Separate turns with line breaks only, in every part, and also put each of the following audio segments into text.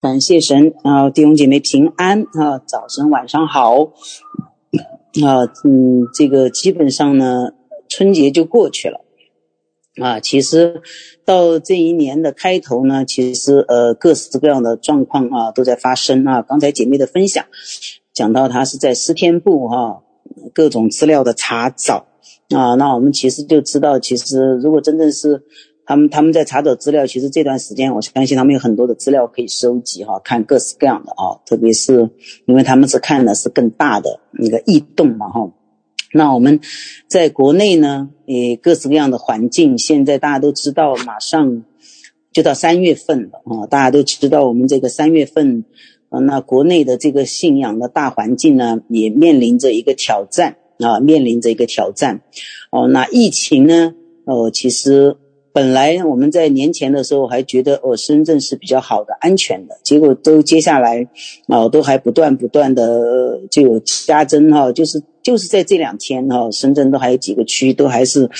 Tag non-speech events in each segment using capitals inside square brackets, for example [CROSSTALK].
感谢神啊，弟兄姐妹平安啊，早晨晚上好啊，嗯，这个基本上呢，春节就过去了啊。其实到这一年的开头呢，其实呃各式各样的状况啊都在发生啊。刚才姐妹的分享讲到，她是在诗天部哈，各种资料的查找啊，那我们其实就知道，其实如果真正是。他们他们在查找资料，其实这段时间，我相信他们有很多的资料可以收集哈，看各式各样的啊，特别是因为他们是看的是更大的那个异动嘛哈。那我们在国内呢，也，各式各样的环境，现在大家都知道，马上就到三月份了啊，大家都知道我们这个三月份啊，那国内的这个信仰的大环境呢，也面临着一个挑战啊，面临着一个挑战哦。那疫情呢，哦，其实。本来我们在年前的时候还觉得哦，深圳是比较好的、安全的，结果都接下来啊，都还不断不断的就有加增哈，就是就是在这两天哈，深圳都还有几个区都还是，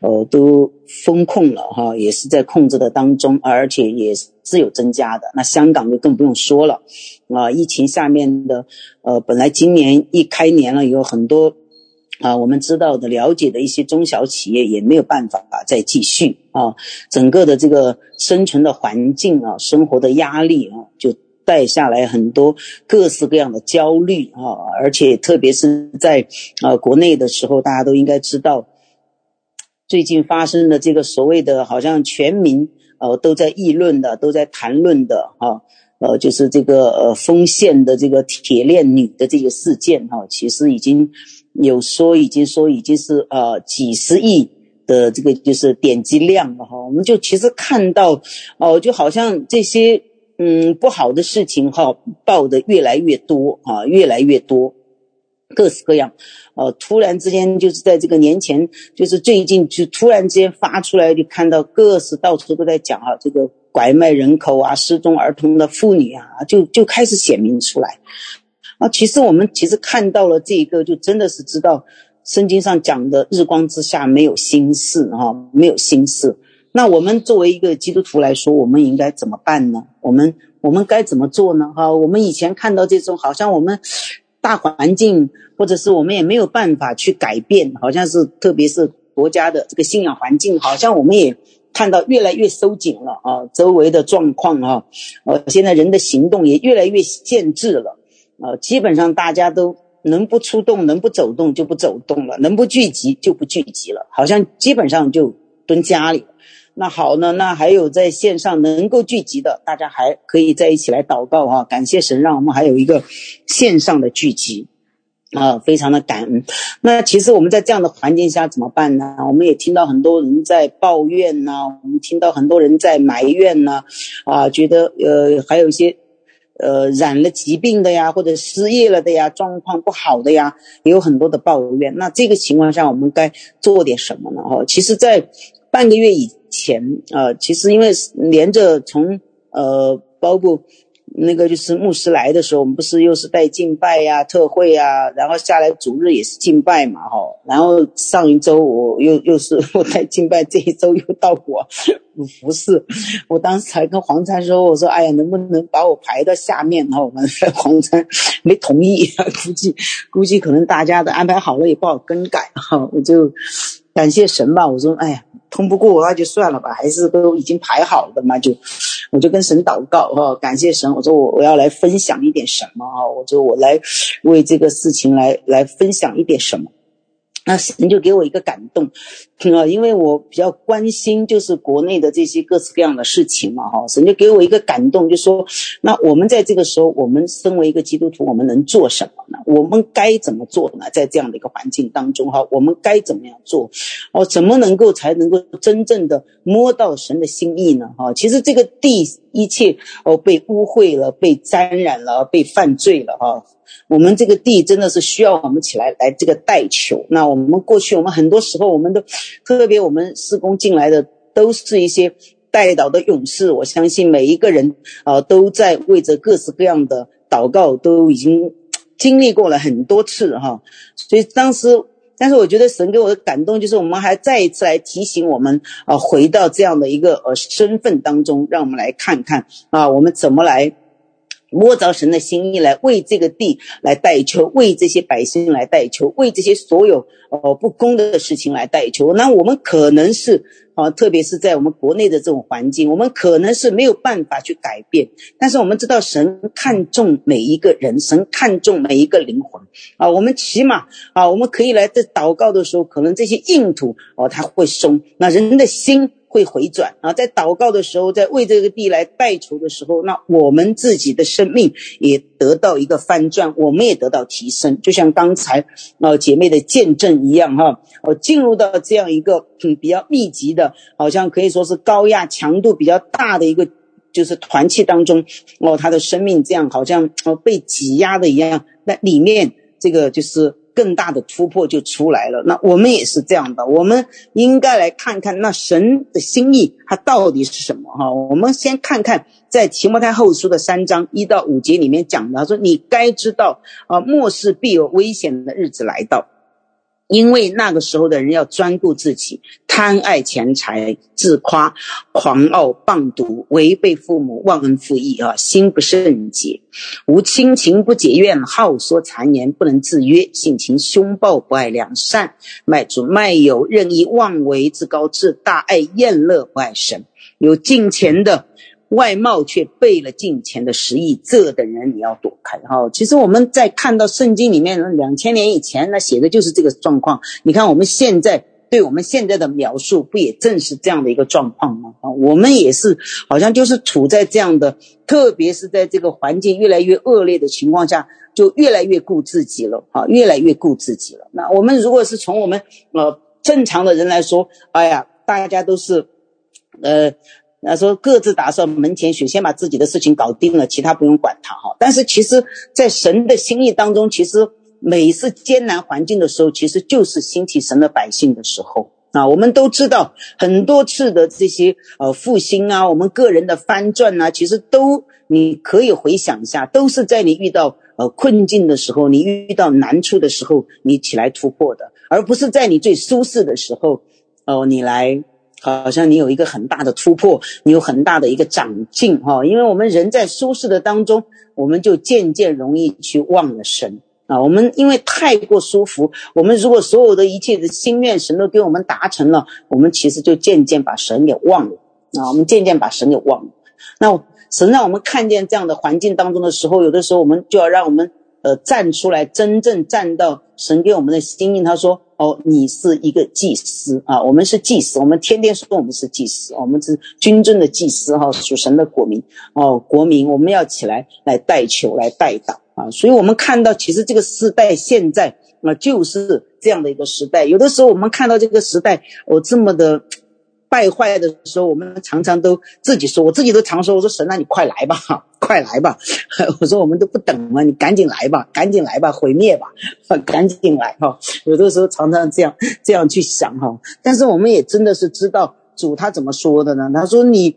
呃，都封控了哈，也是在控制的当中，而且也是有增加的。那香港就更不用说了啊，疫情下面的呃，本来今年一开年了，有很多。啊，我们知道的、了解的一些中小企业也没有办法啊再继续啊，整个的这个生存的环境啊，生活的压力啊，就带下来很多各式各样的焦虑啊，而且特别是在啊国内的时候，大家都应该知道，最近发生的这个所谓的好像全民呃都在议论的、都在谈论的啊，呃，就是这个呃丰县的这个铁链女的这个事件哈，其实已经。有说已经说已经是呃几十亿的这个就是点击量了哈，我们就其实看到哦，就好像这些嗯不好的事情哈报的越来越多啊，越来越多，各式各样，呃，突然之间就是在这个年前，就是最近就突然之间发出来，就看到各式到处都在讲啊，这个拐卖人口啊、失踪儿童的妇女啊，就就开始显明出来。啊，其实我们其实看到了这一个，就真的是知道圣经上讲的“日光之下没有心事”哈，没有心事。那我们作为一个基督徒来说，我们应该怎么办呢？我们我们该怎么做呢？哈，我们以前看到这种，好像我们大环境，或者是我们也没有办法去改变，好像是特别是国家的这个信仰环境，好像我们也看到越来越收紧了啊，周围的状况啊，呃，现在人的行动也越来越限制了。呃，基本上大家都能不出动，能不走动就不走动了，能不聚集就不聚集了，好像基本上就蹲家里。那好呢，那还有在线上能够聚集的，大家还可以在一起来祷告哈，感谢神让我们还有一个线上的聚集啊，非常的感恩。那其实我们在这样的环境下怎么办呢？我们也听到很多人在抱怨呐，我们听到很多人在埋怨呐，啊，觉得呃还有一些。呃，染了疾病的呀，或者失业了的呀，状况不好的呀，也有很多的抱怨。那这个情况下，我们该做点什么呢？哦，其实，在半个月以前，呃，其实因为连着从呃，包括。那个就是牧师来的时候，我们不是又是带敬拜呀、特会呀，然后下来主日也是敬拜嘛，哈。然后上一周我又 [LAUGHS] 又是 [LAUGHS] 我带敬拜，这一周又到我服侍。我当时还跟黄参说，我说哎呀，能不能把我排到下面？哈，我们黄参没同意，[LAUGHS] 估计估计可能大家的安排好了也不好更改，哈。我就感谢神吧，我说哎呀。通不过那就算了吧，还是都已经排好了的嘛，就我就跟神祷告哈，感谢神，我说我我要来分享一点什么啊，我说我来为这个事情来来分享一点什么。那神就给我一个感动，啊，因为我比较关心就是国内的这些各式各样的事情嘛，哈，神就给我一个感动，就说，那我们在这个时候，我们身为一个基督徒，我们能做什么呢？我们该怎么做呢？在这样的一个环境当中，哈，我们该怎么样做？哦，怎么能够才能够真正的摸到神的心意呢？哈，其实这个地一切哦被污秽了，被沾染了，被犯罪了，哈。我们这个地真的是需要我们起来来这个代求。那我们过去我们很多时候我们都特别我们施工进来的都是一些带祷的勇士。我相信每一个人啊都在为着各式各样的祷告都已经经历过了很多次哈。所以当时，但是我觉得神给我的感动就是我们还再一次来提醒我们啊，回到这样的一个呃身份当中，让我们来看看啊，我们怎么来。摸着神的心意来为这个地来代求，为这些百姓来代求，为这些所有呃不公的事情来代求。那我们可能是啊，特别是在我们国内的这种环境，我们可能是没有办法去改变。但是我们知道神看重每一个人，神看重每一个灵魂啊。我们起码啊，我们可以来在祷告的时候，可能这些硬土哦，它会松，那人的心。会回转啊，在祷告的时候，在为这个地来代求的时候，那我们自己的生命也得到一个翻转，我们也得到提升。就像刚才啊姐妹的见证一样哈，我进入到这样一个嗯比较密集的，好像可以说是高压强度比较大的一个就是团契当中哦，他的生命这样好像哦被挤压的一样，那里面这个就是。更大的突破就出来了。那我们也是这样的，我们应该来看看那神的心意，它到底是什么？哈，我们先看看在提摩太后书的三章一到五节里面讲的，他说：“你该知道啊，末世必有危险的日子来到。”因为那个时候的人要专顾自己，贪爱钱财，自夸，狂傲，棒毒，违背父母，忘恩负义啊，心不圣洁，无亲情，不解怨，好说谗言，不能自约，性情凶暴，不爱良善，卖主卖友，任意妄为，自高自大，爱宴乐，不爱神，有敬虔的。外貌却背了敬虔的实意，这等人你要躲开哈。其实我们在看到圣经里面，两千年以前那写的就是这个状况。你看我们现在对我们现在的描述，不也正是这样的一个状况吗？啊，[LAUGHS] 我们也是好像就是处在这样的，特别是在这个环境越来越恶劣的情况下，就越来越顾自己了啊，越来越顾自己了。那我们如果是从我们呃正常的人来说，哎呀，大家都是呃。那说各自打扫门前雪，先把自己的事情搞定了，其他不用管他哈。但是其实，在神的心意当中，其实每一次艰难环境的时候，其实就是兴起神的百姓的时候啊。我们都知道很多次的这些呃复兴啊，我们个人的翻转啊，其实都你可以回想一下，都是在你遇到呃困境的时候，你遇到难处的时候，你起来突破的，而不是在你最舒适的时候哦，你来。好像你有一个很大的突破，你有很大的一个长进哈，因为我们人在舒适的当中，我们就渐渐容易去忘了神啊。我们因为太过舒服，我们如果所有的一切的心愿神都给我们达成了，我们其实就渐渐把神给忘了啊。我们渐渐把神给忘了。那神让我们看见这样的环境当中的时候，有的时候我们就要让我们呃站出来，真正站到神给我们的心意。他说。哦，你是一个祭司啊，我们是祭司，我们天天说我们是祭司，我们是君尊的祭司哈，属神的国民哦，国民我们要起来来代求，来代祷啊，所以我们看到其实这个时代现在啊就是这样的一个时代，有的时候我们看到这个时代哦这么的。败坏的时候，我们常常都自己说，我自己都常说，我说神啊，你快来吧，[LAUGHS] 快来吧！[LAUGHS] 我说我们都不等了，你赶紧来吧，赶紧来吧，毁灭吧，[LAUGHS] 赶紧来哈！有的时候常常这样这样去想哈，但是我们也真的是知道主他怎么说的呢？他说你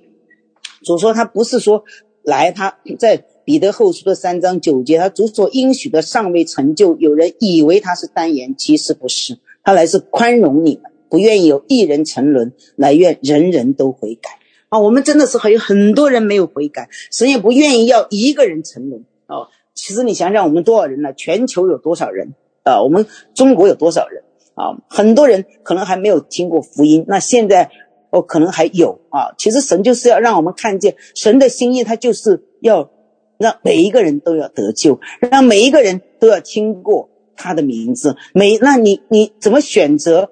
主说他不是说来，他在彼得后书的三章九节，他主所应许的尚未成就，有人以为他是单言，其实不是，他来是宽容你们。不愿意有一人沉沦，来愿人人都悔改啊！我们真的是还有很多人没有悔改，神也不愿意要一个人沉沦啊！其实你想想，我们多少人呢？全球有多少人啊？我们中国有多少人啊？很多人可能还没有听过福音，那现在哦，可能还有啊。其实神就是要让我们看见神的心意，他就是要让每一个人都要得救，让每一个人都要听过他的名字。每那你你怎么选择？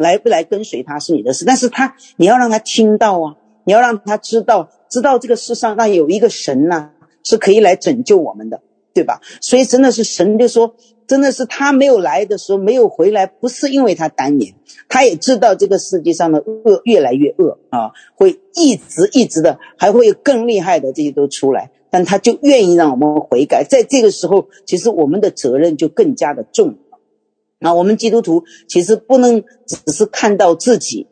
来不来跟随他是你的事，但是他你要让他听到啊，你要让他知道，知道这个世上那有一个神呐、是可以来拯救我们的，对吧？所以真的是神就说，真的是他没有来的时候，没有回来，不是因为他耽延，他也知道这个世界上的恶越来越恶啊，会一直一直的，还会有更厉害的这些都出来，但他就愿意让我们悔改，在这个时候，其实我们的责任就更加的重。那我们基督徒其实不能只是看到自己，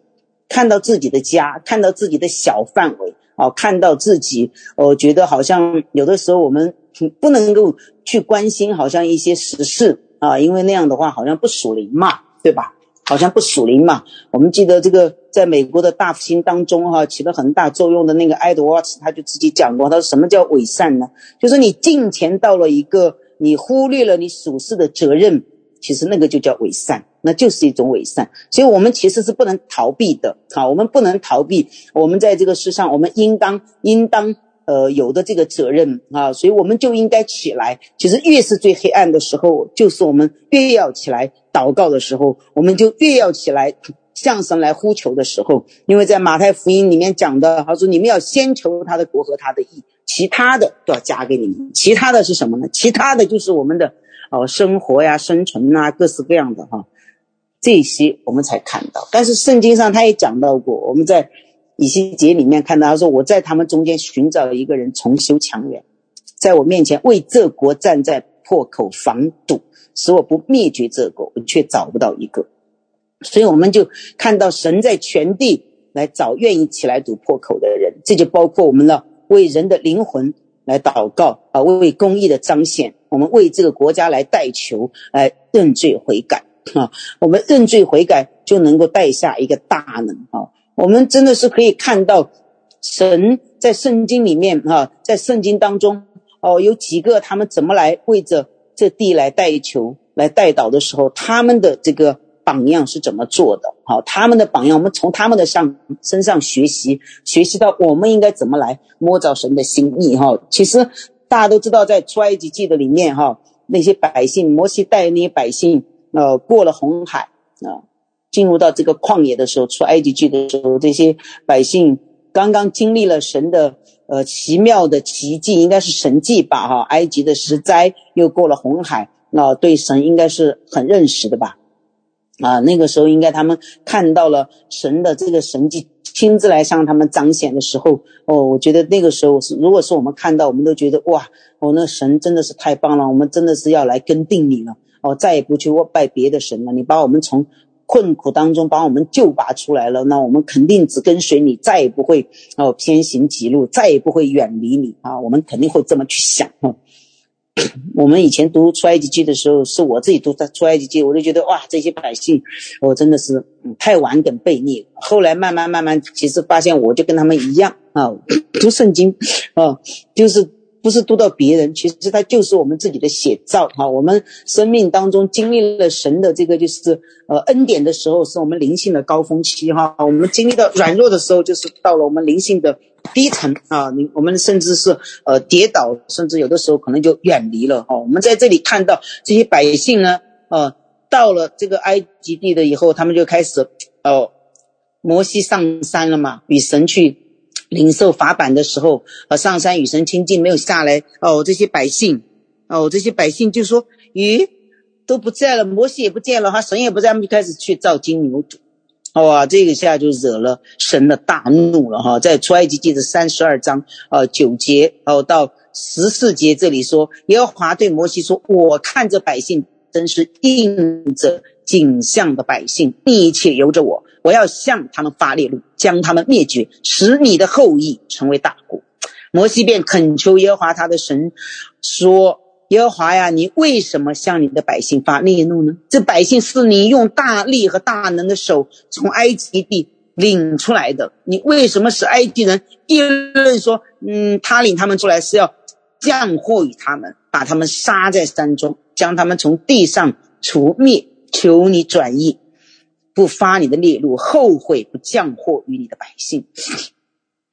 看到自己的家，看到自己的小范围啊，看到自己，我觉得好像有的时候我们不能够去关心好像一些时事啊，因为那样的话好像不属灵嘛，对吧？好像不属灵嘛。我们记得这个在美国的大复兴当中哈、起了很大作用的那个爱德华兹，他就自己讲过，他说什么叫伪善呢？就是你金钱到了一个，你忽略了你属世的责任，其实那个就叫伪善，那就是一种伪善。所以我们其实是不能逃避的，好，我们不能逃避，我们在这个世上，我们应当应当。呃，有的这个责任啊，所以我们就应该起来。其实越是最黑暗的时候，就是我们越要起来祷告的时候，我们就越要起来向神来呼求的时候。因为在马太福音里面讲的，他说你们要先求他的国和他的义，其他的都要加给你们。其他的是什么呢？其他的就是我们的哦生活呀、生存呐，各式各样的哈，这些我们才看到。但是圣经上他也讲到过，我们在。以西结里面看到他说：“我在他们中间寻找一个人，重修墙垣，在我面前为这国站在破口防堵，使我不灭绝这国，却找不到一个。所以我们就看到神在全地来找愿意起来堵破口的人，这就包括我们了，为人的灵魂来祷告啊，为公义的彰显，我们为这个国家来代求，来认罪悔改啊，我们认罪悔改就能够带下一个大能啊。”我们真的是可以看到，神在圣经里面哈，在圣经当中哦，有几个他们怎么来为着这地来代求、来代祷的时候，他们的这个榜样是怎么做的？好，他们的榜样，我们从他们的上身上学习，学习到我们应该怎么来摸着神的心意哈。其实大家都知道，在出埃及记的里面哈，那些百姓，摩西带那些百姓呃过了红海啊。进入到这个旷野的时候，出埃及记的时候，这些百姓刚刚经历了神的呃奇妙的奇迹，应该是神迹吧？哈，埃及的十灾又过了红海，那对神应该是很认识的吧？啊，那个时候应该他们看到了神的这个神迹，亲自来向他们彰显的时候，哦，我觉得那个时候是，如果是我们看到，我们都觉得哇，哦，那神真的是太棒了，我们真的是要来跟定你了，哦，再也不去拜别的神了，你把我们从。困苦当中把我们救拔出来了，那我们肯定只跟随你，再也不会哦偏行歧路，再也不会远离你啊！我们肯定会这么去想。[CLEARS THROAT] 我们以前读出埃及记的时候，是我自己读的出埃及记，我就觉得哇，这些百姓，我真的是太顽梗悖逆。后来慢慢慢慢，其实发现我就跟他们一样啊，读圣经啊，就是。不是读到别人，其实它就是我们自己的写照哈。我们生命当中经历了神的这个就是呃恩典的时候，是我们灵性的高峰期哈。我们经历到软弱的时候，就是到了我们灵性的低沉啊。你我们甚至是呃跌倒，甚至有的时候可能就远离了哈。我们在这里看到这些百姓呢，呃，到了这个埃及地的以后，他们就开始哦，摩西上山了嘛，与神去。领受法版的时候，呃，上山与神亲近，没有下来。哦，这些百姓，哦，这些百姓就说：“咦，都不在了，摩西也不见了，哈，神也不在，他们就开始去造金牛犊。哇，这个下就惹了神的大怒了，哈。在出埃及记的三十二章，呃，九节，哦，到十四节这里说，耶和华对摩西说：“我看着百姓，真是应着景象的百姓，一切由着我。”我要向他们发烈怒，将他们灭绝，使你的后裔成为大国。摩西便恳求耶和华他的神说：“耶和华呀，你为什么向你的百姓发烈怒呢？这百姓是你用大力和大能的手从埃及地领出来的。你为什么使埃及人议论说，嗯，他领他们出来是要降祸于他们，把他们杀在山中，将他们从地上除灭？求你转意。”不发你的烈怒，后悔不降祸于你的百姓，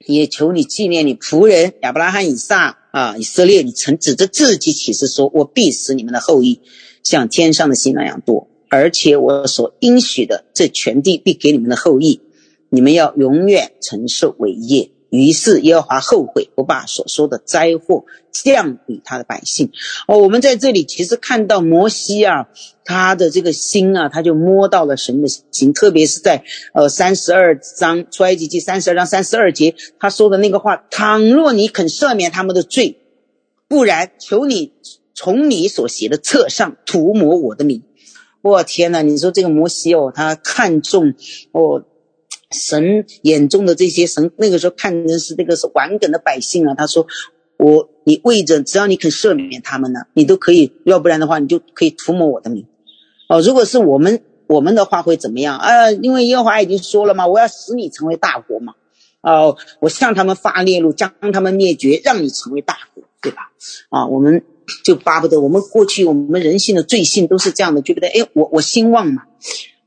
也求你纪念你仆人亚伯拉罕、以撒啊，以色列，你曾指着自己起誓说：“我必使你们的后裔像天上的星那样多，而且我所应许的这全地必给你们的后裔，你们要永远承受伟业。”于是耶和华后悔，不把所说的灾祸降给他的百姓。哦，我们在这里其实看到摩西啊，他的这个心啊，他就摸到了神的心，特别是在呃三十二章出埃及记三十二章三十二节，他说的那个话：倘若你肯赦免他们的罪，不然求你从你所写的册上涂抹我的名。我、天呐，你说这个摩西哦，他看中哦。神眼中的这些神，那个时候看的是那个是顽梗的百姓啊。他说：“我，你为着，只要你肯赦免他们呢，你都可以；要不然的话，你就可以涂抹我的名。”哦，如果是我们我们的话会怎么样啊？因为耶和华已经说了嘛，我要使你成为大国嘛，哦，我向他们发烈怒，将他们灭绝，让你成为大国，对吧？啊，我们就巴不得我们过去我们人性的罪性都是这样的，觉得哎，我我兴旺嘛，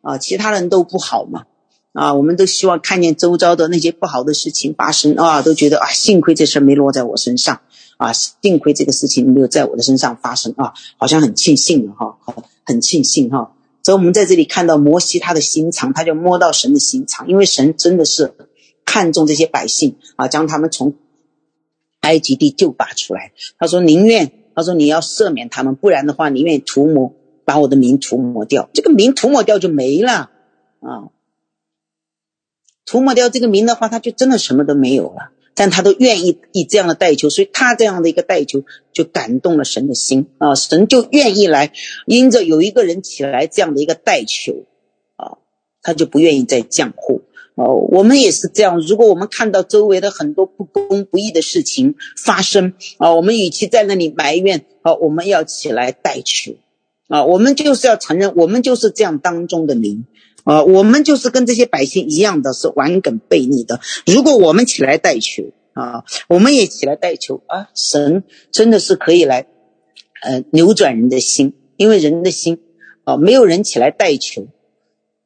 啊，其他人都不好嘛，啊，我们都希望看见周遭的那些不好的事情发生啊，都觉得啊，幸亏这事没落在我身上。啊，幸亏这个事情没有在我的身上发生啊，好像很庆幸了哈，很庆幸哈。所以我们在这里看到摩西他的心肠，他就摸到神的心肠，因为神真的是看重这些百姓啊，将他们从埃及地救拔出来。他说宁愿，他说你要赦免他们，不然的话，宁愿涂抹，把我的名涂抹掉，这个名涂抹掉就没了啊。涂抹掉这个名的话，他就真的什么都没有了。但他都愿意以这样的代求，所以他这样的一个代求就感动了神的心啊，神就愿意来，因着有一个人起来这样的一个代求啊，他就不愿意再降祸哦。我们也是这样，如果我们看到周围的很多不公不义的事情发生啊，我们与其在那里埋怨，啊，我们要起来代求啊，我们就是要承认，我们就是这样当中的民。啊，我们就是跟这些百姓一样的，是顽梗悖逆的。如果我们起来代求啊，我们也起来代求啊，神真的是可以来，呃，扭转人的心，因为人的心啊，没有人起来代求，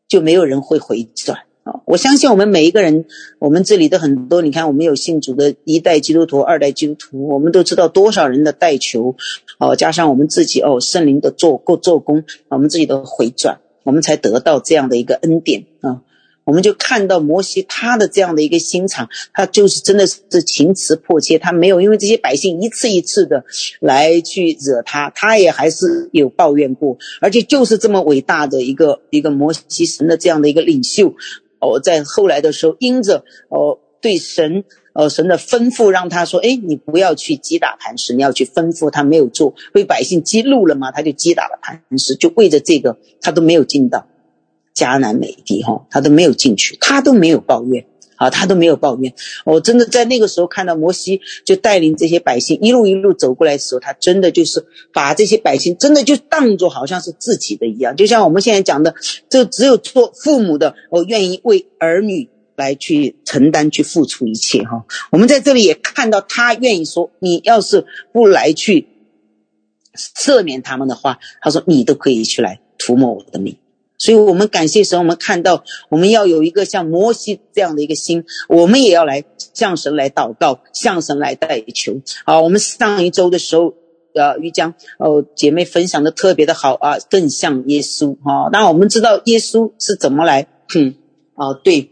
就没有人会回转啊。我相信我们每一个人，我们这里的很多，你看我们有信主的一代基督徒、二代基督徒，我们都知道多少人的代求，哦，加上我们自己哦，圣灵的做够做工，我们自己的回转。我们才得到这样的一个恩典啊！我们就看到摩西他的这样的一个心肠，他就是真的是情词迫切，他没有因为这些百姓一次一次的来去惹他，他也还是有抱怨过，而且就是这么伟大的一个一个摩西神的这样的一个领袖哦，在后来的时候，因着哦对神。哦，神的吩咐让他说：“哎，你不要去击打磐石，你要去吩咐他，没有做，被百姓激怒了嘛，他就击打了磐石，就为着这个，他都没有进到迦南美地哈，他都没有进去，他都没有抱怨啊，他都没有抱怨。我真的在那个时候看到摩西就带领这些百姓一路一路走过来的时候，他真的就是把这些百姓真的就当作好像是自己的一样，就像我们现在讲的，就只有做父母的，我愿意为儿女。”来去承担、去付出一切哈，我们在这里也看到他愿意说：“你要是不来去赦免他们的话，他说你都可以去来涂抹我的命。”所以，我们感谢神，我们看到我们要有一个像摩西这样的一个心，我们也要来向神来祷告，向神来代求。啊，我们上一周的时候，呃，玉江哦姐妹分享的特别的好啊，更像耶稣哈。那我们知道耶稣是怎么来，嗯，啊对。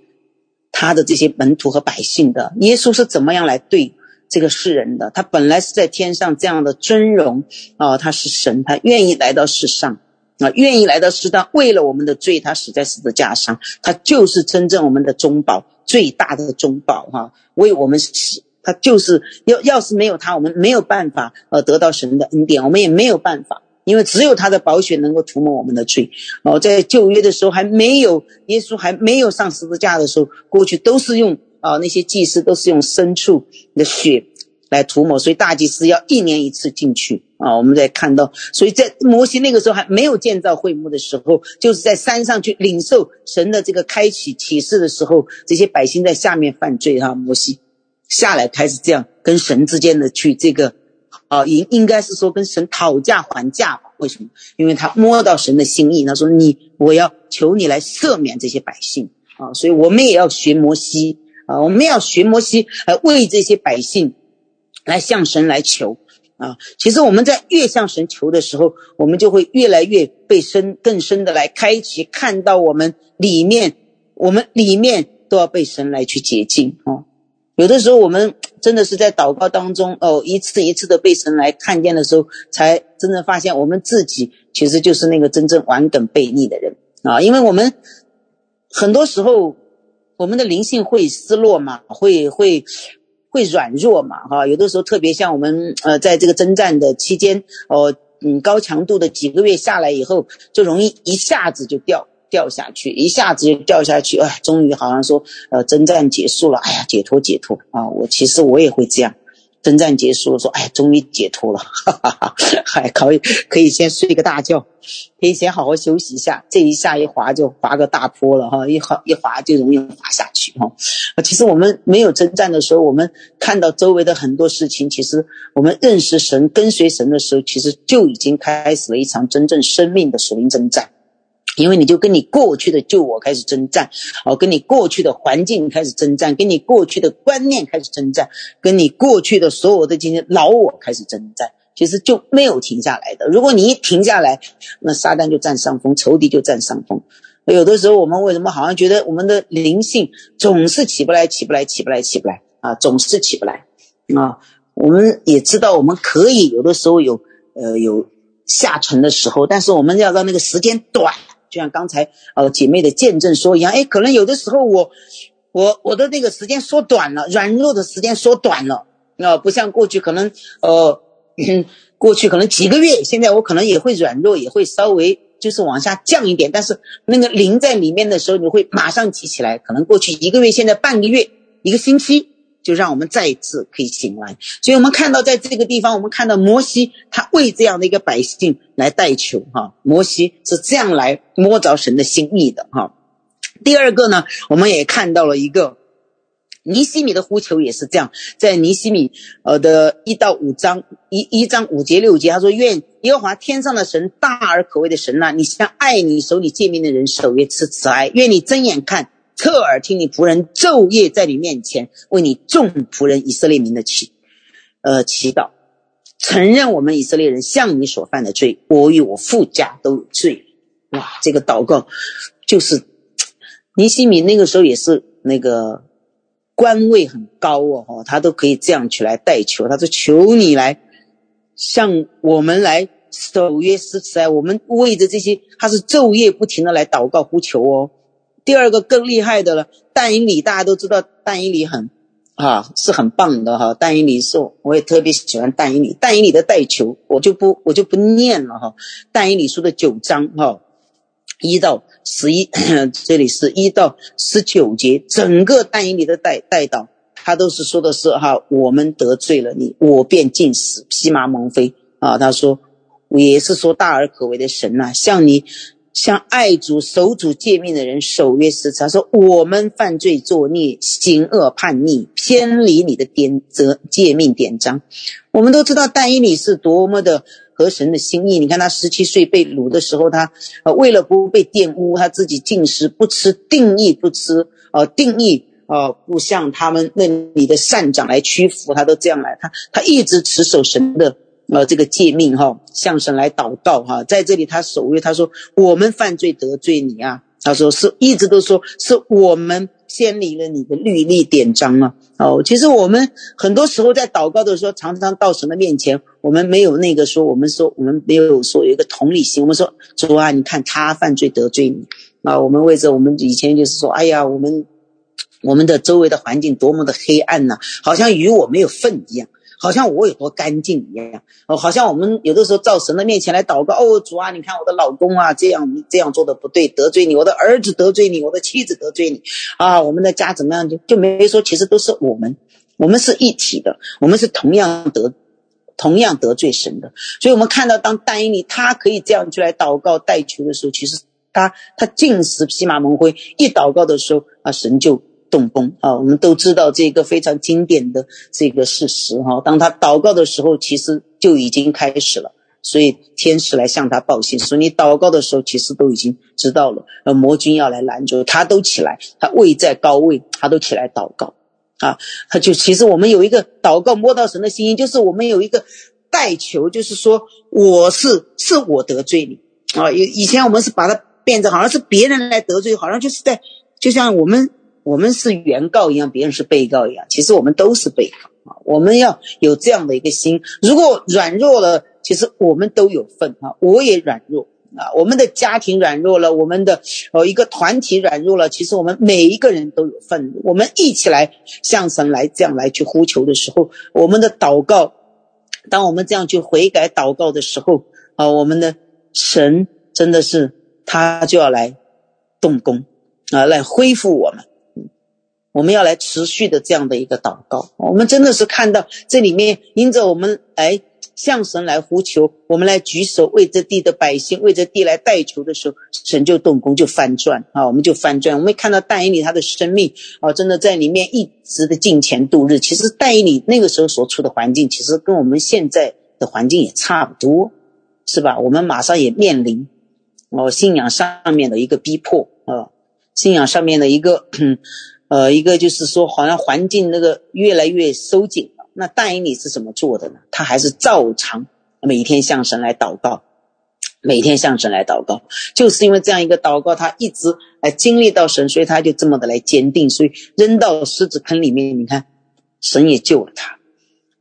他的这些门徒和百姓的耶稣是怎么样来对这个世人的？他本来是在天上这样的尊荣啊，他是神，他愿意来到世上啊，愿意来到世上，为了我们的罪，他死在十字架上，他就是真正我们的中保，最大的中保哈，为我们死，他就是要要是没有他，我们没有办法呃得到神的恩典，我们也没有办法。因为只有他的宝血能够涂抹我们的罪哦，在旧约的时候还没有耶稣还没有上十字架的时候，过去都是用啊那些祭司都是用牲畜的血来涂抹，所以大祭司要一年一次进去啊。我们在看到，所以在摩西那个时候还没有建造会幕的时候，就是在山上去领受神的这个开启启示的时候，这些百姓在下面犯罪哈，摩西下来开始这样跟神之间的去这个。啊，应应该是说跟神讨价还价吧？为什么？因为他摸到神的心意，他说你，我要求你来赦免这些百姓啊！所以我们也要学摩西啊，我们要学摩西，来为这些百姓来向神来求啊！其实我们在越向神求的时候，我们就会越来越被深更深的来开启，看到我们里面，我们里面都要被神来去洁净啊！有的时候，我们真的是在祷告当中哦，一次一次的被神来看见的时候，才真正发现我们自己其实就是那个真正完梗悖逆的人啊！因为我们很多时候我们的灵性会失落嘛，会会会软弱嘛，哈！有的时候特别像我们呃，在这个征战的期间哦，嗯，高强度的几个月下来以后，就容易一下子就掉。掉下去，一下子就掉下去，哎，终于好像说，呃，征战结束了，哎呀，解脱解脱啊！我其实我也会这样，征战结束了，说：“哎，终于解脱了，[LAUGHS] 哈哈哈，还可以可以先睡个大觉，可以先好好休息一下。这一下一滑就滑个大坡了哈，一滑一滑就容易滑下去哈。其实我们没有征战的时候，我们看到周围的很多事情，其实我们认识神、跟随神的时候，其实就已经开始了一场真正生命的属灵征战。”因为你就跟你过去的旧我开始征战，哦，跟你过去的环境开始征战，跟你过去的观念开始征战，跟你过去的所有的这些老我开始征战，其实就没有停下来的。如果你一停下来，那撒旦就占上风，仇敌就占上风。有的时候我们为什么好像觉得我们的灵性总是起不来，起不来，起不来，起不来啊，总是起不来啊？我们也知道我们可以有的时候有呃有下沉的时候，但是我们要让那个时间短。就像刚才呃姐妹的见证说一样，哎，可能有的时候我我我的那个时间缩短了，软弱的时间缩短了，啊、呃，不像过去可能呃过去可能几个月，现在我可能也会软弱，也会稍微就是往下降一点，但是那个灵在里面的时候，你会马上提起来，可能过去一个月，现在半个月，一个星期。就让我们再一次可以醒来，所以我们看到在这个地方，我们看到摩西他为这样的一个百姓来代求哈，摩西是这样来摸着神的心意的哈。第二个呢，我们也看到了一个尼西米的呼求也是这样，在尼西米呃的一到五章一一章五节六节，他说：“愿耶和华天上的神大而可畏的神呐，你向爱你手里见面的人守约施慈爱，愿你睁眼看。”侧耳听你仆人昼夜在你面前为你众仆人以色列民的祈，呃祈祷，承认我们以色列人向你所犯的罪，我与我父家都有罪。哇，这个祷告就是尼西米那个时候也是那个官位很高哦，他都可以这样去来代求。他说：“求你来向我们来守约施慈爱，我们为着这些，他是昼夜不停的来祷告呼求哦。”第二个更厉害的了，但以理大家都知道，但以理很啊是很棒的哈。但以理是我也特别喜欢但以理，但以理的代求我就不我就不念了哈。但以理书的九章哈一到十一，[COUGHS] 这里是一到十九节，整个但以理的代代祷，他都是说的是哈，我们得罪了你，我便尽死，披麻蒙灰啊。他说也是说大而可为的神呐、像你。向爱主守主诫命的人守约施慈爱，他说：“我们犯罪作孽，行恶叛逆，偏离你的典则诫命典章。”我们都知道但以理是多么的合神的心意。你看他十七岁被掳的时候，他呃为了不被玷污，他自己禁食不吃，定义不吃，呃定义呃不向他们那里的善长来屈服，他都这样来，他他一直持守神的。呃，这个诫命哈，向神来祷告哈，在这里他守约，他说我们犯罪得罪你啊，他说是一直都说是我们偏离了你的律例典章啊。哦，其实我们很多时候在祷告的时候，常常到神的面前，我们没有那个说，我们说我们没有说有一个同理心，我们说主啊，你看他犯罪得罪你啊，我们为着我们以前就是说，哎呀，我们我们的周围的环境多么的黑暗呐，好像与我没有份一样。好像我有多干净一样，哦，好像我们有的时候到神的面前来祷告，哦，主啊，你看我的老公啊，这样这样做的不对，得罪你，我的儿子得罪你，我的妻子得罪你，啊，我们的家怎么样就就没说，其实都是我们，我们是一体的，我们是同样得同样得罪神的，所以我们看到当但以理他可以这样去来祷告代求的时候，其实他他尽是披麻蒙灰，一祷告的时候啊，神就。动工啊！我们都知道这个非常经典的这个事实哈。当他祷告的时候，其实就已经开始了。所以天使来向他报信，说你祷告的时候，其实都已经知道了。呃，魔君要来拦住，他都起来，他位在高位，他都起来祷告啊。他就其实我们有一个祷告摸到神的心意，就是我们有一个代求，就是说我是是我得罪你啊。以以前我们是把它变成好像是别人来得罪，好像就是在就像我们。我们是原告一样，别人是被告一样，其实我们都是被告啊。我们要有这样的一个心，如果软弱了，其实我们都有份啊。我也软弱啊，我们的家庭软弱了，我们的呃一个团体软弱了，其实我们每一个人都有份。我们一起来向神来这样来去呼求的时候，我们的祷告，当我们这样去悔改祷告的时候啊，我们的神真的是他就要来动工啊，来恢复我们。我们要来持续的这样的一个祷告。我们真的是看到这里面，因着我们来向神来呼求，我们来举手为这地的百姓，为这地来代求的时候，神就动工，就翻转啊！我们就翻转。我们看到但以理他的生命啊，真的在里面一直的敬虔度日。其实但以里那个时候所处的环境，其实跟我们现在的环境也差不多，是吧？我们马上也面临哦信仰上面的一个逼迫啊，信仰上面的一个呃一个就是说，好像环境那个越来越收紧了。那但以理是怎么做的呢？他还是照常每天向神来祷告，每天向神来祷告，就是因为这样一个祷告，他一直来经历到神，所以他就这么的来坚定，所以扔到狮子坑里面，你看，神也救了他。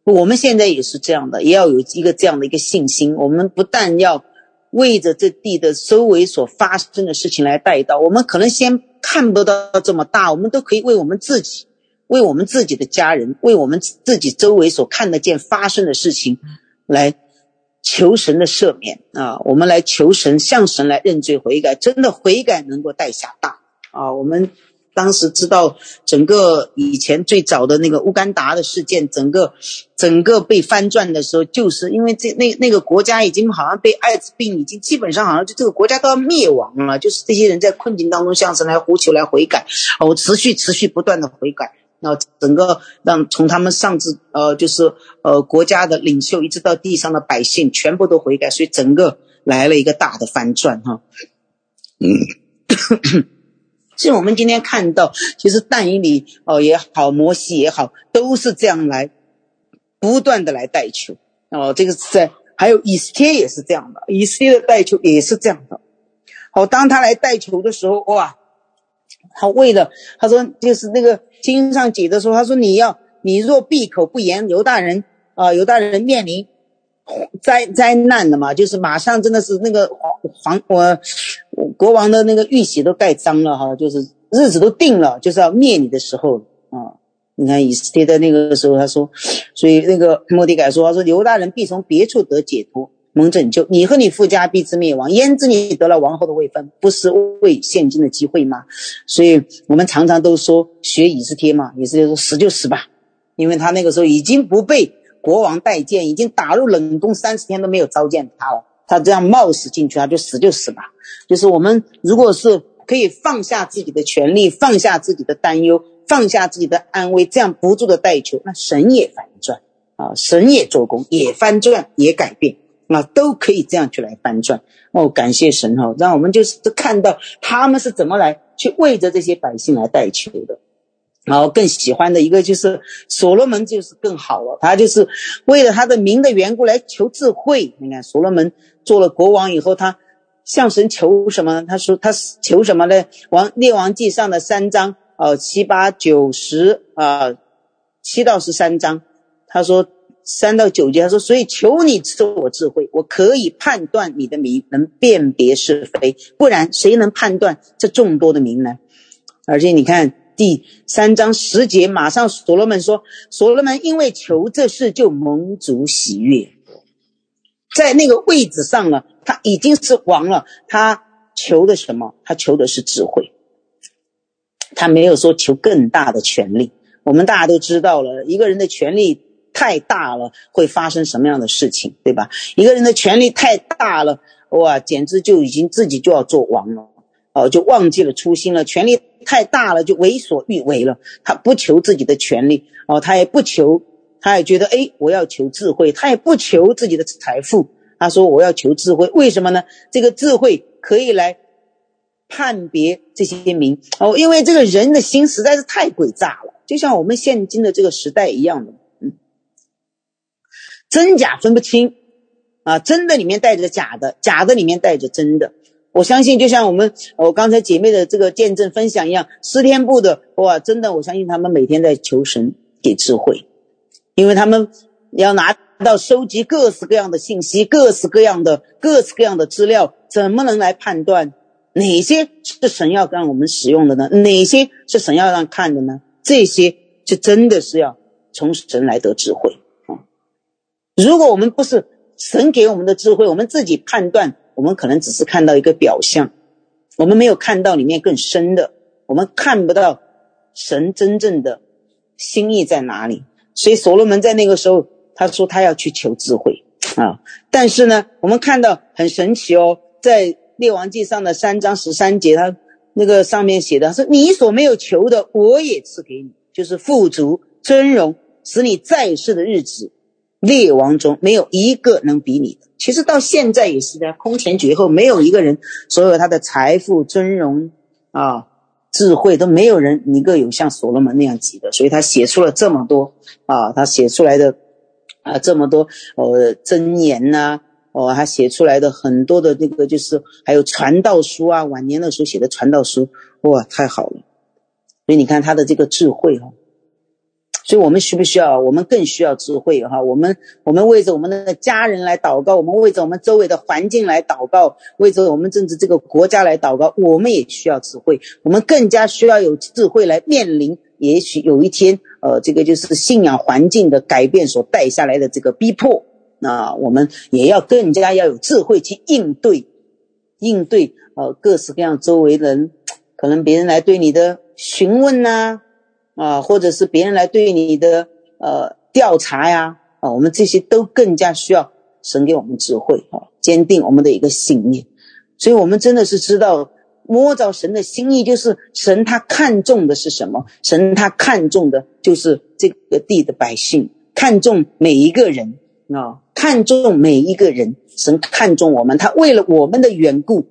我们现在也是这样的，也要有一个这样的一个信心。我们不但要为着这地的周围所发生的事情来带到，我们可能先看不到这么大，我们都可以为我们自己。为我们自己的家人，为我们自己周围所看得见发生的事情，来求神的赦免啊！我们来求神，向神来认罪悔改，真的悔改能够带下大啊！我们当时知道整个以前最早的那个乌干达的事件，整个整个被翻转的时候，就是因为这那那个国家已经好像被艾滋病已经基本上好像就这个国家都要灭亡了，就是这些人在困境当中向神来呼求来悔改，我持续持续不断的悔改。那整个让从他们上至呃，就是呃国家的领袖，一直到地上的百姓，全部都悔改，所以整个来了一个大的翻转哈。嗯，[COUGHS] 所以我们今天看到，其实但以理哦也好，摩西也好，都是这样来不断的来代求哦。这个是在还有以斯帖也是这样的，以斯帖的代求也是这样的。好，当他来代求的时候，哇！他为了他说就是那个经上解的时候，他说你要你若闭口不言，犹大人啊，犹大人面临灾灾难的嘛，就是马上真的是那个皇我国王的那个玉玺都盖章了哈，就是日子都定了，就是要灭你的时候啊。你看以斯帖的那个时候，他说，所以那个莫迪改说，他说犹大人必从别处得解脱。蒙拯救，你和你父家必之灭亡。焉知你得了王后的位分，不是为现今的机会吗？所以我们常常都说学以斯帖嘛，以斯帖说死就死吧，因为他那个时候已经不被国王待见，已经打入冷宫三十天都没有召见他了。他这样冒死进去，他就死就死吧。就是我们如果是可以放下自己的权利，放下自己的担忧，放下自己的安危，这样不住的代求，那神也翻转啊，神也做工，也翻转，也改变。那都可以这样去来翻转哦，感谢神哈，让我们就是看到他们是怎么来去为着这些百姓来代求的。然后更喜欢的一个就是所罗门，就是更好了，他就是为了他的名的缘故来求智慧。你看所罗门做了国王以后，他向神求什么呢？他说他求什么呢？王列王记上的三章哦，七八九十啊，七到十三章，他说。三到九节，他说：“所以求你赐我智慧，我可以判断你的名，能辨别是非。不然，谁能判断这众多的名呢？而且你看第三章十节，马上所罗门说：所罗门因为求这事，就蒙主喜悦，在那个位置上了，他已经是王了。他求的什么？他求的是智慧。他没有说求更大的权力。我们大家都知道了，一个人的权力。”太大了，会发生什么样的事情，对吧？一个人的权力太大了，哇，简直就已经自己就要做王了，哦，就忘记了初心了。权力太大了，就为所欲为了。他不求自己的权利，哦，他也不求，他也觉得，哎，我要求智慧，他也不求自己的财富。他说，我要求智慧，为什么呢？这个智慧可以来判别这些名，哦，因为这个人的心实在是太诡诈了，就像我们现今的这个时代一样的。嗯真假分不清，啊，真的里面带着假的，假的里面带着真的。我相信，就像我们我刚才姐妹的这个见证分享一样，十天部的哇，真的，我相信他们每天在求神给智慧，因为他们要拿到收集各式各样的信息，各式各样的各式各样的资料，怎么能来判断哪些是神要让我们使用的呢？哪些是神要让看的呢？这些就真的是要从神来得智慧啊。如果我们不是神给我们的智慧，我们自己判断，我们可能只是看到一个表象，我们没有看到里面更深的，我们看不到神真正的心意在哪里。所以所罗门在那个时候，他说他要去求智慧啊。但是呢，我们看到很神奇哦，在列王记上的三章十三节，他那个上面写的说：“你所没有求的，我也赐给你，就是富足、尊荣，使你在世的日子，列王中没有一个能比拟的。”其实到现在也是的，空前绝后，没有一个人所有他的财富、尊荣啊。智慧都没有人一个有像所罗门那样级的，所以他写出了这么多啊，他写出来的啊这么多呃箴言呐，哦，他写出来的很多的那个就是还有传道书啊，晚年的时候写的传道书，哇，太好了！所以你看他的这个智慧哦。所以我们需不需要？我们更需要智慧哈！我们我们为着我们的家人来祷告，我们为着我们周围的环境来祷告，为着我们甚至这个国家来祷告，我们也需要智慧。我们更加需要有智慧来面临，也许有一天，呃，这个就是信仰环境的改变所带下来的这个逼迫，那我们也要更加要有智慧去应对，应对呃各式各样周围人，可能别人来对你的询问呐。啊或者是别人来对你的呃调查呀，啊，我们这些都更加需要神给我们智慧啊，坚定我们的一个信念。所以，我们真的是知道摸着神的心意，就是神他看重的是什么？神他看重的就是这个地的百姓，看重每一个人啊，看重每一个人。神看重我们，他为了我们的缘故，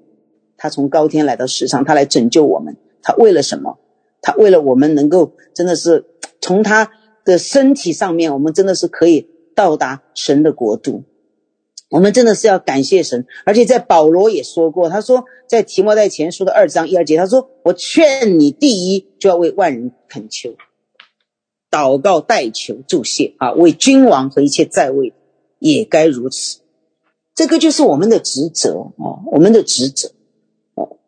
他从高天来到世上，他来拯救我们。他为了什么？他为了我们能够真的是 [TSK] 从他的身体上面，我们真的是可以到达神的国度。我们真的是要感谢神，而且在保罗也说过，他说在提摩太前书的二章一二节，他说：“我劝你第一就要为万人恳求、祷告、代求、助谢啊，为君王和一切在位也该如此。”这个就是我们的职责啊，我们的职责哦，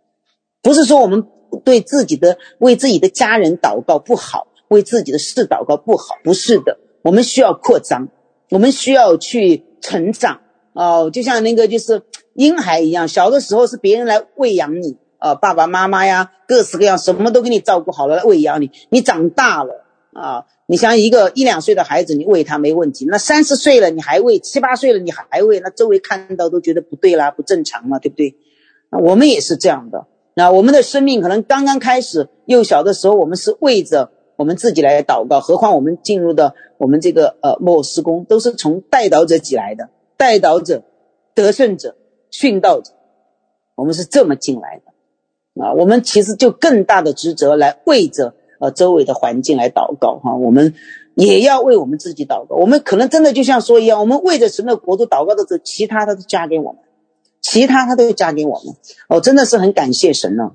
不是说我们。对自己的为自己的家人祷告不好，为自己的事祷告不好，不是的。我们需要扩张，我们需要去成长哦。就像那个就是婴孩一样，小的时候是别人来喂养你啊，爸爸妈妈呀，各式各样什么都给你照顾好了来喂养你。你长大了啊，你像一个一两岁的孩子，你喂他没问题。那三十岁了你还喂，七八岁了你还喂，那周围看到都觉得不对啦，不正常嘛，对不对？那我们也是这样的。那我们的生命可能刚刚开始，幼小的时候，我们是为着我们自己来祷告。何况我们进入的我们这个呃末世工，都是从代祷者挤来的，代祷者、得胜者、殉道者，我们是这么进来的。啊，我们其实就更大的职责来为着呃周围的环境来祷告哈。我们也要为我们自己祷告。我们可能真的就像说一样，我们为着神的国度祷告的时候，其他的都加给我们。其他他都会加给我们，哦，真的是很感谢神呢。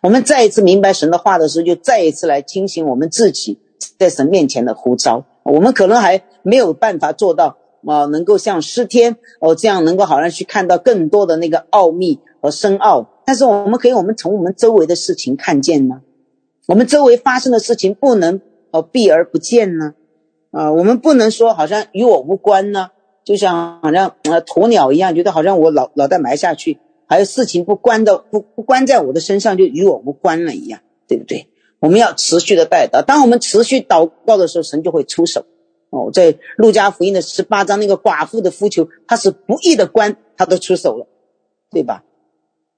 我们再一次明白神的话的时候，就再一次来清醒我们自己在神面前的呼召。我们可能还没有办法做到啊，能够像诗天哦这样，能够好像去看到更多的那个奥秘和深奥。但是我们可以，我们从我们周围的事情看见呢，我们周围发生的事情不能哦避而不见呢，啊，我们不能说好像与我无关呢。就像好像呃鸵鸟一样，觉得好像我脑脑袋埋下去，还有事情不关的不不关在我的身上，就与我无关了一样，对不对？我们要持续的代祷，当我们持续祷告的时候，神就会出手。哦，在路加福音的十八章那个寡妇的呼求，他是不义的官，他都出手了，对吧？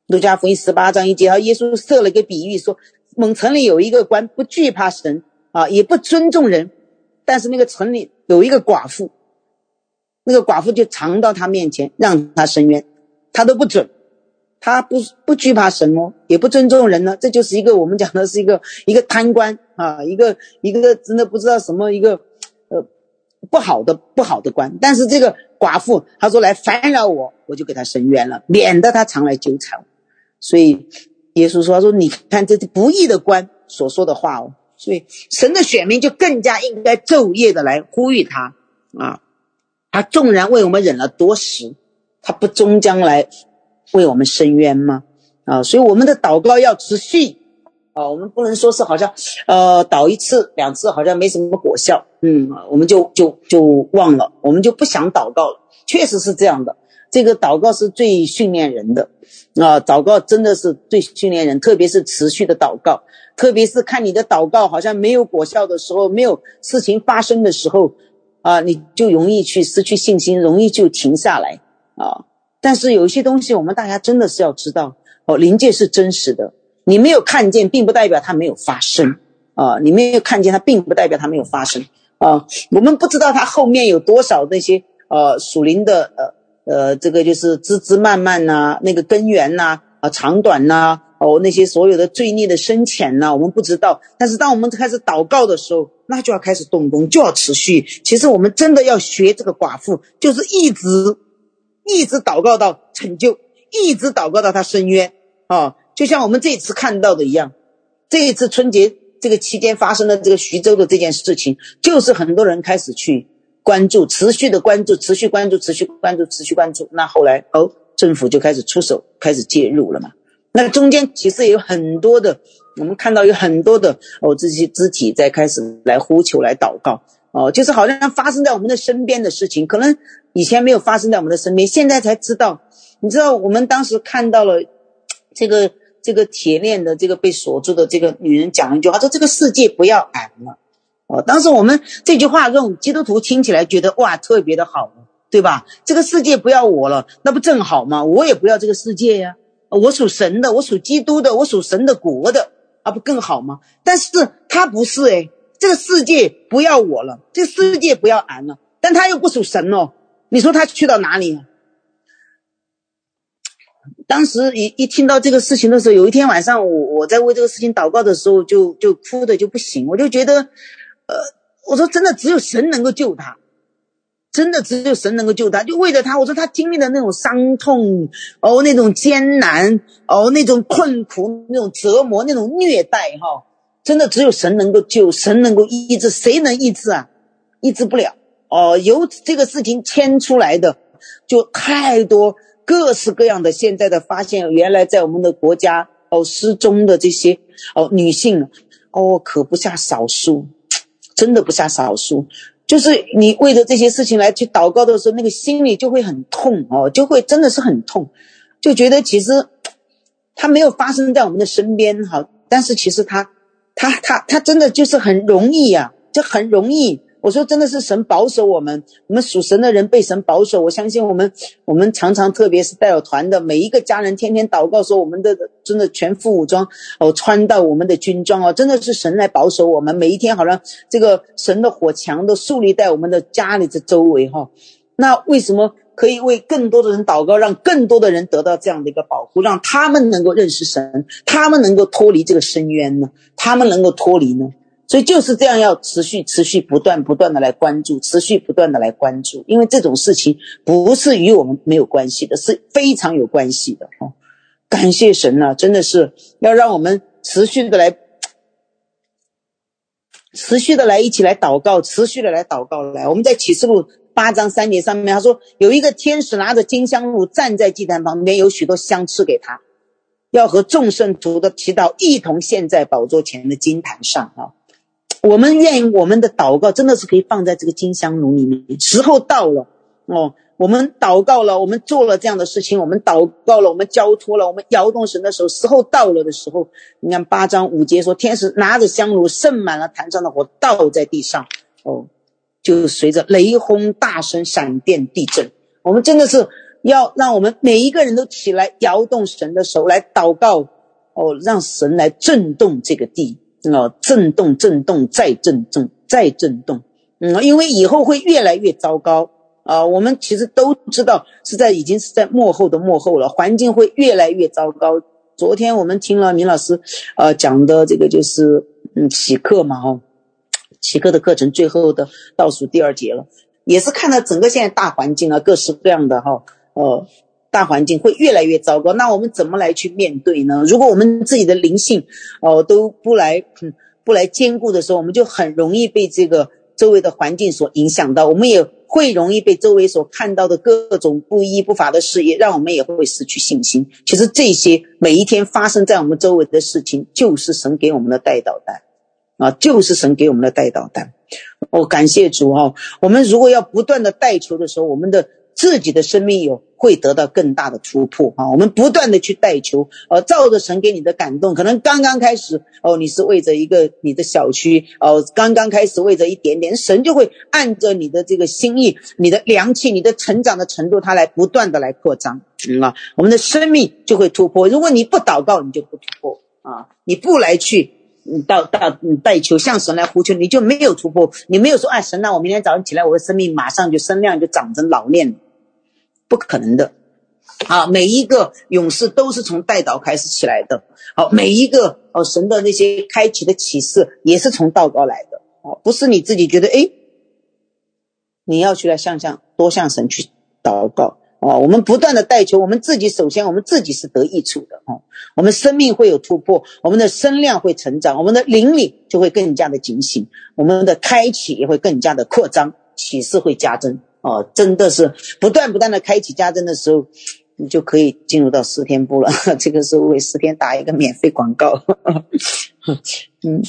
路加福音十八章一节，耶稣设了一个比喻说，蒙城里有一个官，不惧怕神啊，也不尊重人，但是那个城里有一个寡妇。那个寡妇就藏到他面前，让他伸冤，他都不准，他不不惧怕神哦，也不尊重人呢。这就是一个我们讲的是一个一个贪官啊，一个一个真的不知道什么一个呃不好的不好的官。但是这个寡妇他说，来烦扰我，我就给他伸冤了，免得他常来纠缠我。所以耶稣说：“他说你看这不义的官所说的话哦，所以神的选民就更加应该昼夜的来呼吁他啊。”他纵然为我们忍了多时，他不终将来为我们伸冤吗？啊，所以我们的祷告要持续啊，我们不能说是好像呃祷一次两次好像没什么果效，嗯，我们就就就忘了，我们就不想祷告了。确实是这样的。这个祷告是最训练人的啊，祷告真的是最训练人，特别是持续的祷告，特别是看你的祷告好像没有果效的时候，没有事情发生的时候，啊，你就容易去失去信心，容易就停下来啊。但是有一些东西，我们大家真的是要知道哦，灵界是真实的，你没有看见，并不代表它没有发生啊，你没有看见它，并不代表它没有发生啊。我们不知道它后面有多少那些呃属灵的呃。呃，这个就是枝枝蔓蔓呐，那个根源呐，啊，长短呐，哦，那些所有的罪孽的深浅呐，我们不知道。但是当我们开始祷告的时候，那就要开始动工，就要持续。其实我们真的要学这个寡妇，就是一直一直祷告到成就，一直祷告到他伸冤啊。就像我们这次看到的一样，这一次春节这个期间发生的这个徐州的这件事情，就是很多人开始去。关注，持续的关注，持续关注，持续关注，持续关注。那后来哦，政府就开始出手，开始介入了嘛。那中间其实也有很多的，我们看到有很多的哦，这些肢体在开始来呼求、来祷告哦，就是好像发生在我们的身边的事情，可能以前没有发生在我们的身边，现在才知道。你知道，我们当时看到了这个这个铁链的这个被锁住的这个女人讲一句话，说：“这个世界不要俺了。”哦，当时我们这句话让基督徒听起来觉得哇，特别的好，对吧？这个世界不要我了，那不正好吗？我也不要这个世界呀，我属神的，我属基督的，我属神的国的，啊，不更好吗？但是他不是诶，这个世界不要我了，这个世界不要俺了，但他又不属神哦，你说他去到哪里？当时一一听到这个事情的时候，有一天晚上我我在为这个事情祷告的时候，就就哭的就不行，我就觉得。呃，我说真的，只有神能够救他，真的只有神能够救他。就为了他，我说他经历的那种伤痛，哦，那种艰难，哦，那种困苦，那种折磨，那种虐待，哈，真的只有神能够救，神能够医治，谁能医治啊？医治不了。哦，由这个事情牵出来的，就太多各式各样的现在的发现，原来在我们的国家，哦，失踪的这些哦女性，哦，可不下少数。真的不下少数，就是你为着这些事情来去祷告的时候，那个心里就会很痛哦，就会真的是很痛，就觉得其实它没有发生在我们的身边哈，但是其实它，它，它，它真的就是很容易呀，就很容易。我说真的是神保守我们，我们属神的人被神保守。我相信我们，我们常常特别是带有团的每一个家人，天天祷告说，我们的真的全副武装哦，穿到我们的军装哦，真的是神来保守我们。每一天好像这个神的火墙都树立在我们的家里的周围哈。那为什么可以为更多的人祷告，让更多的人得到这样的一个保护，让他们能够认识神，他们能够脱离这个深渊呢？他们能够脱离呢？所以就是这样，要持续、持续、不断、不断的来关注，持续不断的来关注，因为这种事情不是与我们没有关系的，是非常有关系的。哦，感谢神呐，真的是要让我们持续的来，持续的来一起来祷告，持续的来祷告来。我们在启示录八章三节上面，他说有一个天使拿着金香炉站在祭坛旁边，有许多香赐给他，要和众圣徒的祈祷一同献在宝座前的金坛上啊。我们愿意，我们的祷告真的是可以放在这个金香炉里面。时候到了，哦，我们祷告了，我们做了这样的事情，我们祷告了，我们交托了，我们摇动神的手。时候到了的时候，你看八章五节说，天使拿着香炉，盛满了坛上的火，倒在地上，哦，就随着雷轰、大声、闪电、地震。我们真的是要让我们每一个人都起来摇动神的手来祷告，哦，让神来震动这个地。哦，震动，震动，再震动，再震动。嗯，因为以后会越来越糟糕啊！我们其实都知道，是在已经是在幕后的幕后了，环境会越来越糟糕。昨天我们听了明老师呃讲的这个就是嗯启课嘛，哦，启课的课程最后的倒数第二节了，也是看到整个现在大环境啊，各式各样的哈，呃。大环境会越来越糟糕，那我们怎么来去面对呢？如果我们自己的灵性哦都不来不来兼顾的时候，我们就很容易被这个周围的环境所影响到，我们也会容易被周围所看到的各种不依不法的事业，让我们也会失去信心。其实这些每一天发生在我们周围的事情，就是神给我们的带导弹啊，就是神给我们的带导弹。哦，感谢主哈！我们如果要不断的带球的时候，我们的。自己的生命有会得到更大的突破啊！我们不断的去代求，呃，照着神给你的感动，可能刚刚开始哦，你是为着一个你的小区哦，刚刚开始为着一点点，神就会按着你的这个心意、你的良气、你的成长的程度，它来不断的来扩张，嗯啊，我们的生命就会突破。如果你不祷告，你就不突破啊！你不来去，你到到你代求向神来呼求，你就没有突破，你没有说啊，神啊，我明天早上起来，我的生命马上就生量就长成老练了。不可能的，啊！每一个勇士都是从代祷开始起来的，好，每一个哦，神的那些开启的启示也是从祷告来的，啊，不是你自己觉得诶，你要去来向向多向神去祷告啊！我们不断的代求，我们自己首先我们自己是得益处的啊，我们生命会有突破，我们的身量会成长，我们的灵里就会更加的警醒，我们的开启也会更加的扩张，启示会加增。哦，真的是不断不断的开启加增的时候，你就可以进入到十天部了。[LAUGHS] 这个时候为十天打一个免费广告。[LAUGHS] 嗯，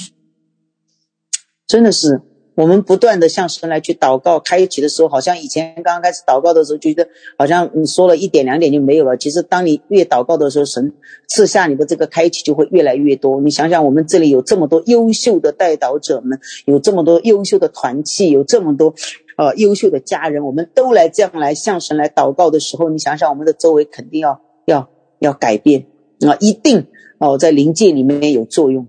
真的是我们不断的向神来去祷告，开启的时候，好像以前刚刚开始祷告的时候，觉得好像你说了一点两点就没有了。其实当你越祷告的时候，神赐下你的这个开启就会越来越多。你想想，我们这里有这么多优秀的带导者们，有这么多优秀的团契，有这么多。呃，优秀的家人，我们都来这样来向神来祷告的时候，你想想，我们的周围肯定要要要改变啊，一定哦，在灵界里面有作用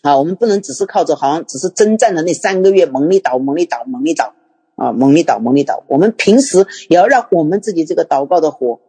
啊。我们不能只是靠着好像只是征战的那三个月猛力祷、猛力祷、猛力祷啊，猛力祷、猛力祷。我们平时也要让我们自己这个祷告的火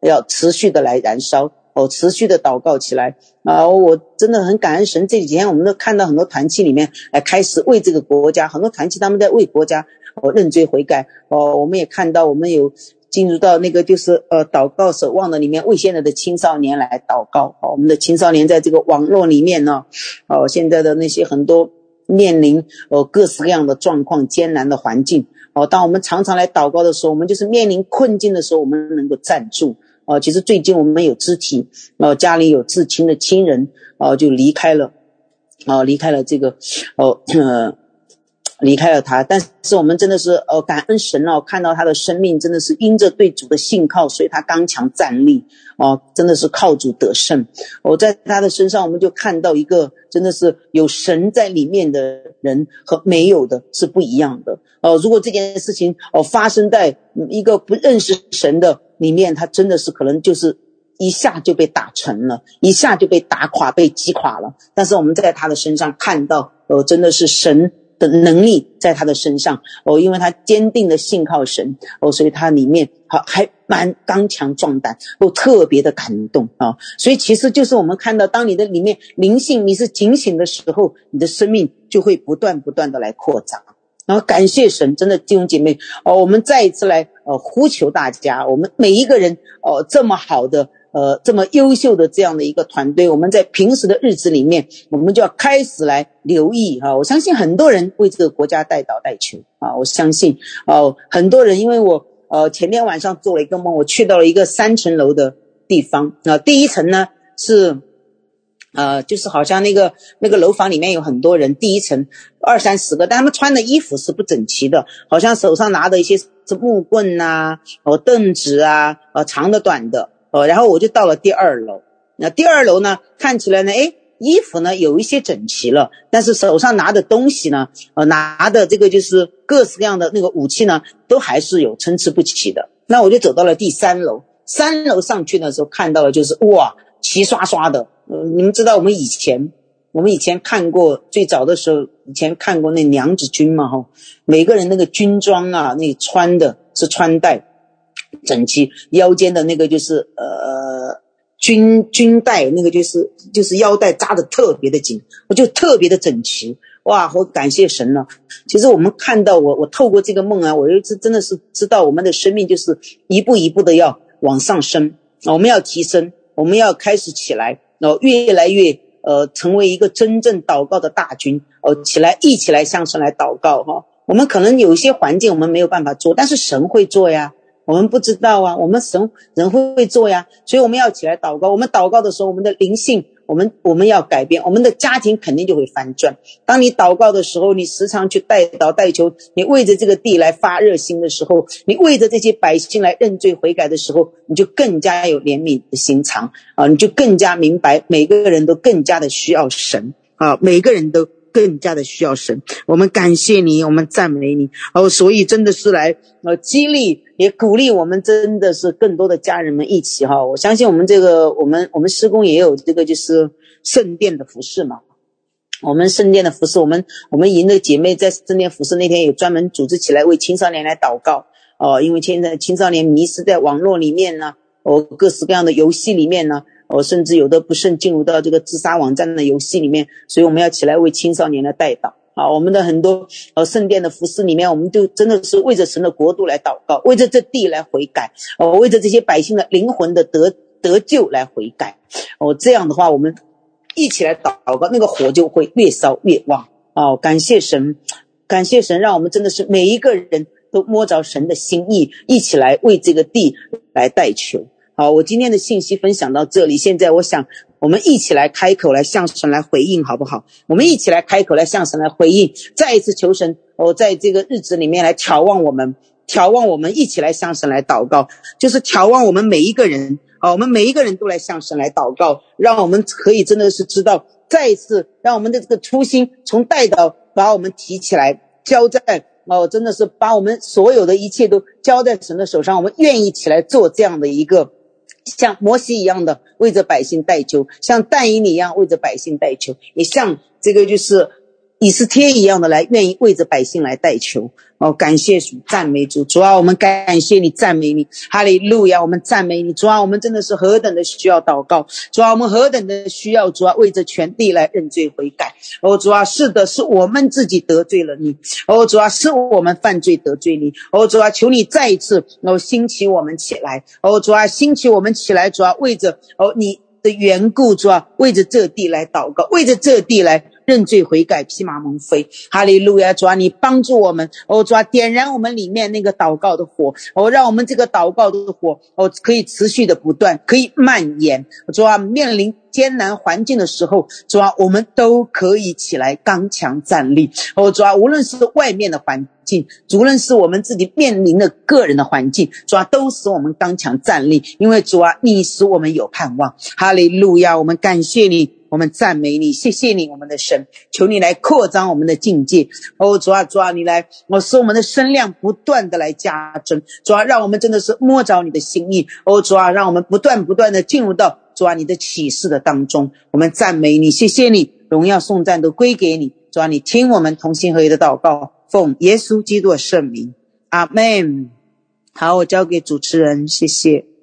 要持续的来燃烧哦，持续的祷告起来啊。我真的很感恩神，这几天我们都看到很多团契里面来开始为这个国家，很多团契他们在为国家。哦，认罪悔改哦，我们也看到，我们有进入到那个就是呃祷告守望的里面，为现在的青少年来祷告。哦，我们的青少年在这个网络里面呢，哦，现在的那些很多面临哦各式各样的状况、艰难的环境。哦，当我们常常来祷告的时候，我们就是面临困境的时候，我们能够站住。哦，其实最近我们有肢体，哦，家里有至亲的亲人，哦，就离开了，哦，离开了这个，哦，呃。[CLEARS THROAT] 离开了他，但是我们真的是呃感恩神哦，看到他的生命真的是因着对主的信靠，所以他刚强站立哦，真的是靠主得胜。我、在他的身上，我们就看到一个真的是有神在里面的人和没有的是不一样的哦。如果这件事情哦发生在一个不认识神的里面，他真的是可能就是一下就被打沉了，一下就被打垮、被击垮了。但是我们在他的身上看到，哦，真的是神。的能力在他的身上哦，因为他坚定的信靠神哦，所以他里面好还蛮刚强壮胆哦，特别的感动啊。所以其实就是我们看到，当你的里面灵性你是警醒的时候，你的生命就会不断不断的来扩张。然后感谢神，真的弟兄姐妹哦，我们再一次来呃呼求大家，我们每一个人哦这么好的。呃，这么优秀的这样的一个团队，我们在平时的日子里面，我们就要开始来留意哈。我相信很多人为这个国家代祷代求啊，我相信哦，很多人，因为我呃前天晚上做了一个梦，我去到了一个三层楼的地方啊，第一层呢是呃，就是好像那个那个楼房里面有很多人，第一层二三十个，但他们穿的衣服是不整齐的，好像手上拿的一些木棍呐，哦凳子啊，呃长的短的。然后我就到了第二楼。那第二楼呢，看起来呢，哎，衣服呢有一些整齐了，但是手上拿的东西呢，呃，拿的这个就是各式各样的那个武器呢，都还是有参差不齐的。那我就走到了第三楼。三楼上去的时候，看到了就是哇，齐刷刷的。呃，你们知道我们以前，我们以前看过最早的时候，以前看过那娘子军嘛，哈，每个人那个军装啊，那穿的是穿戴。整齐，腰间的那个就是呃军军带，那个就是就是腰带扎得特别的紧，我就特别的整齐，哇！我感谢神了。其实我们看到我我透过这个梦啊，我又是真的是知道我们的生命就是一步一步的要往上升，我们要提升，我们要开始起来，然后越来越呃成为一个真正祷告的大军哦，起来一起来向神来祷告哈。我们可能有一些环境我们没有办法做，但是神会做呀。我们不知道啊，我们神人会会做呀，所以我们要起来祷告。我们祷告的时候，我们的灵性我们我们要改变，我们的家庭肯定就会翻转。当你祷告的时候，你时常去代祷代求，你为着这个地来发热心的时候，你为着这些百姓来认罪悔改的时候，你就更加有怜悯的心肠啊！你就更加明白，每个人都更加的需要神啊！每个人都更加的需要神。我们感谢你，我们赞美你哦！所以真的是来呃激励。也鼓励我们，真的是更多的家人们一起哈。我相信我们这个，我们我们施工也有这个，就是圣殿的服饰嘛。我们圣殿的服饰，我们我们营的姐妹在圣殿服饰那天有专门组织起来为青少年来祷告哦。因为现在青少年迷失在网络里面呢，哦，各式各样的游戏里面呢，哦，甚至有的不慎进入到这个自杀网站的游戏里面，所以我们要起来为青少年来代祷。啊，我们的很多呃圣殿的服事里面，我们就真的是为着神的国度来祷告，为着这地来悔改，哦，为着这些百姓的灵魂的得得救来悔改，哦，这样的话，我们一起来祷告，那个火就会越烧越旺。哦，感谢神，感谢神，让我们真的是每一个人都摸着神的心意，一起来为这个地来代求。好，我今天的信息分享到这里，现在我想。我们一起来开口，来向神来回应，好不好？我们一起来开口，来向神来回应，再一次求神哦，在这个日子里面来眺望我们，眺望我们，一起来向神来祷告，就是眺望我们每一个人啊，我们每一个人都来向神来祷告，让我们可以真的是知道，再一次让我们的这个初心从带到把我们提起来，交在哦，真的是把我们所有的一切都交在神的手上，我们愿意起来做这样的一个。像摩西一样的为着百姓代求，像但以理一样为着百姓代求，也像这个就是以斯帖一样的来愿意为着百姓来代求。哦，感谢主，赞美主，主啊，我们感谢你，赞美你，哈利路亚，我们赞美你，主啊，我们真的是何等的需要祷告，主啊，我们何等的需要，主啊，为着全地来认罪悔改。哦，主啊，是的，是我们自己得罪了你。哦，主啊，是我们犯罪得罪你。哦，主啊，求你再一次哦兴起我们起来。哦，主啊，兴起我们起来，主啊，为着哦你的缘故，主啊，为着这地来祷告，为着这地来。认罪悔改，披麻蒙灰，哈利路亚！主啊，你帮助我们，哦，主啊，点燃我们里面那个祷告的火，哦，让我们这个祷告的火，哦，可以持续的不断，可以蔓延。主啊，面临艰难环境的时候，主啊，我们都可以起来刚强站立。哦，主啊，无论是外面的环境，无论是我们自己面临的个人的环境，主啊，都使我们刚强站立。因为主啊，你使我们有盼望。哈利路亚！我们感谢你。我们赞美你，谢谢你，我们的神，求你来扩张我们的境界。哦，主啊，主啊，你来，我使我们的声量不断的来加增。主啊，让我们真的是摸着你的心意。哦，主啊，让我们不断不断的进入到主啊你的启示的当中。我们赞美你，谢谢你，荣耀颂赞都归给你。主啊，你听我们同心合一的祷告，奉耶稣基督的圣名，阿门。好，我交给主持人，谢谢。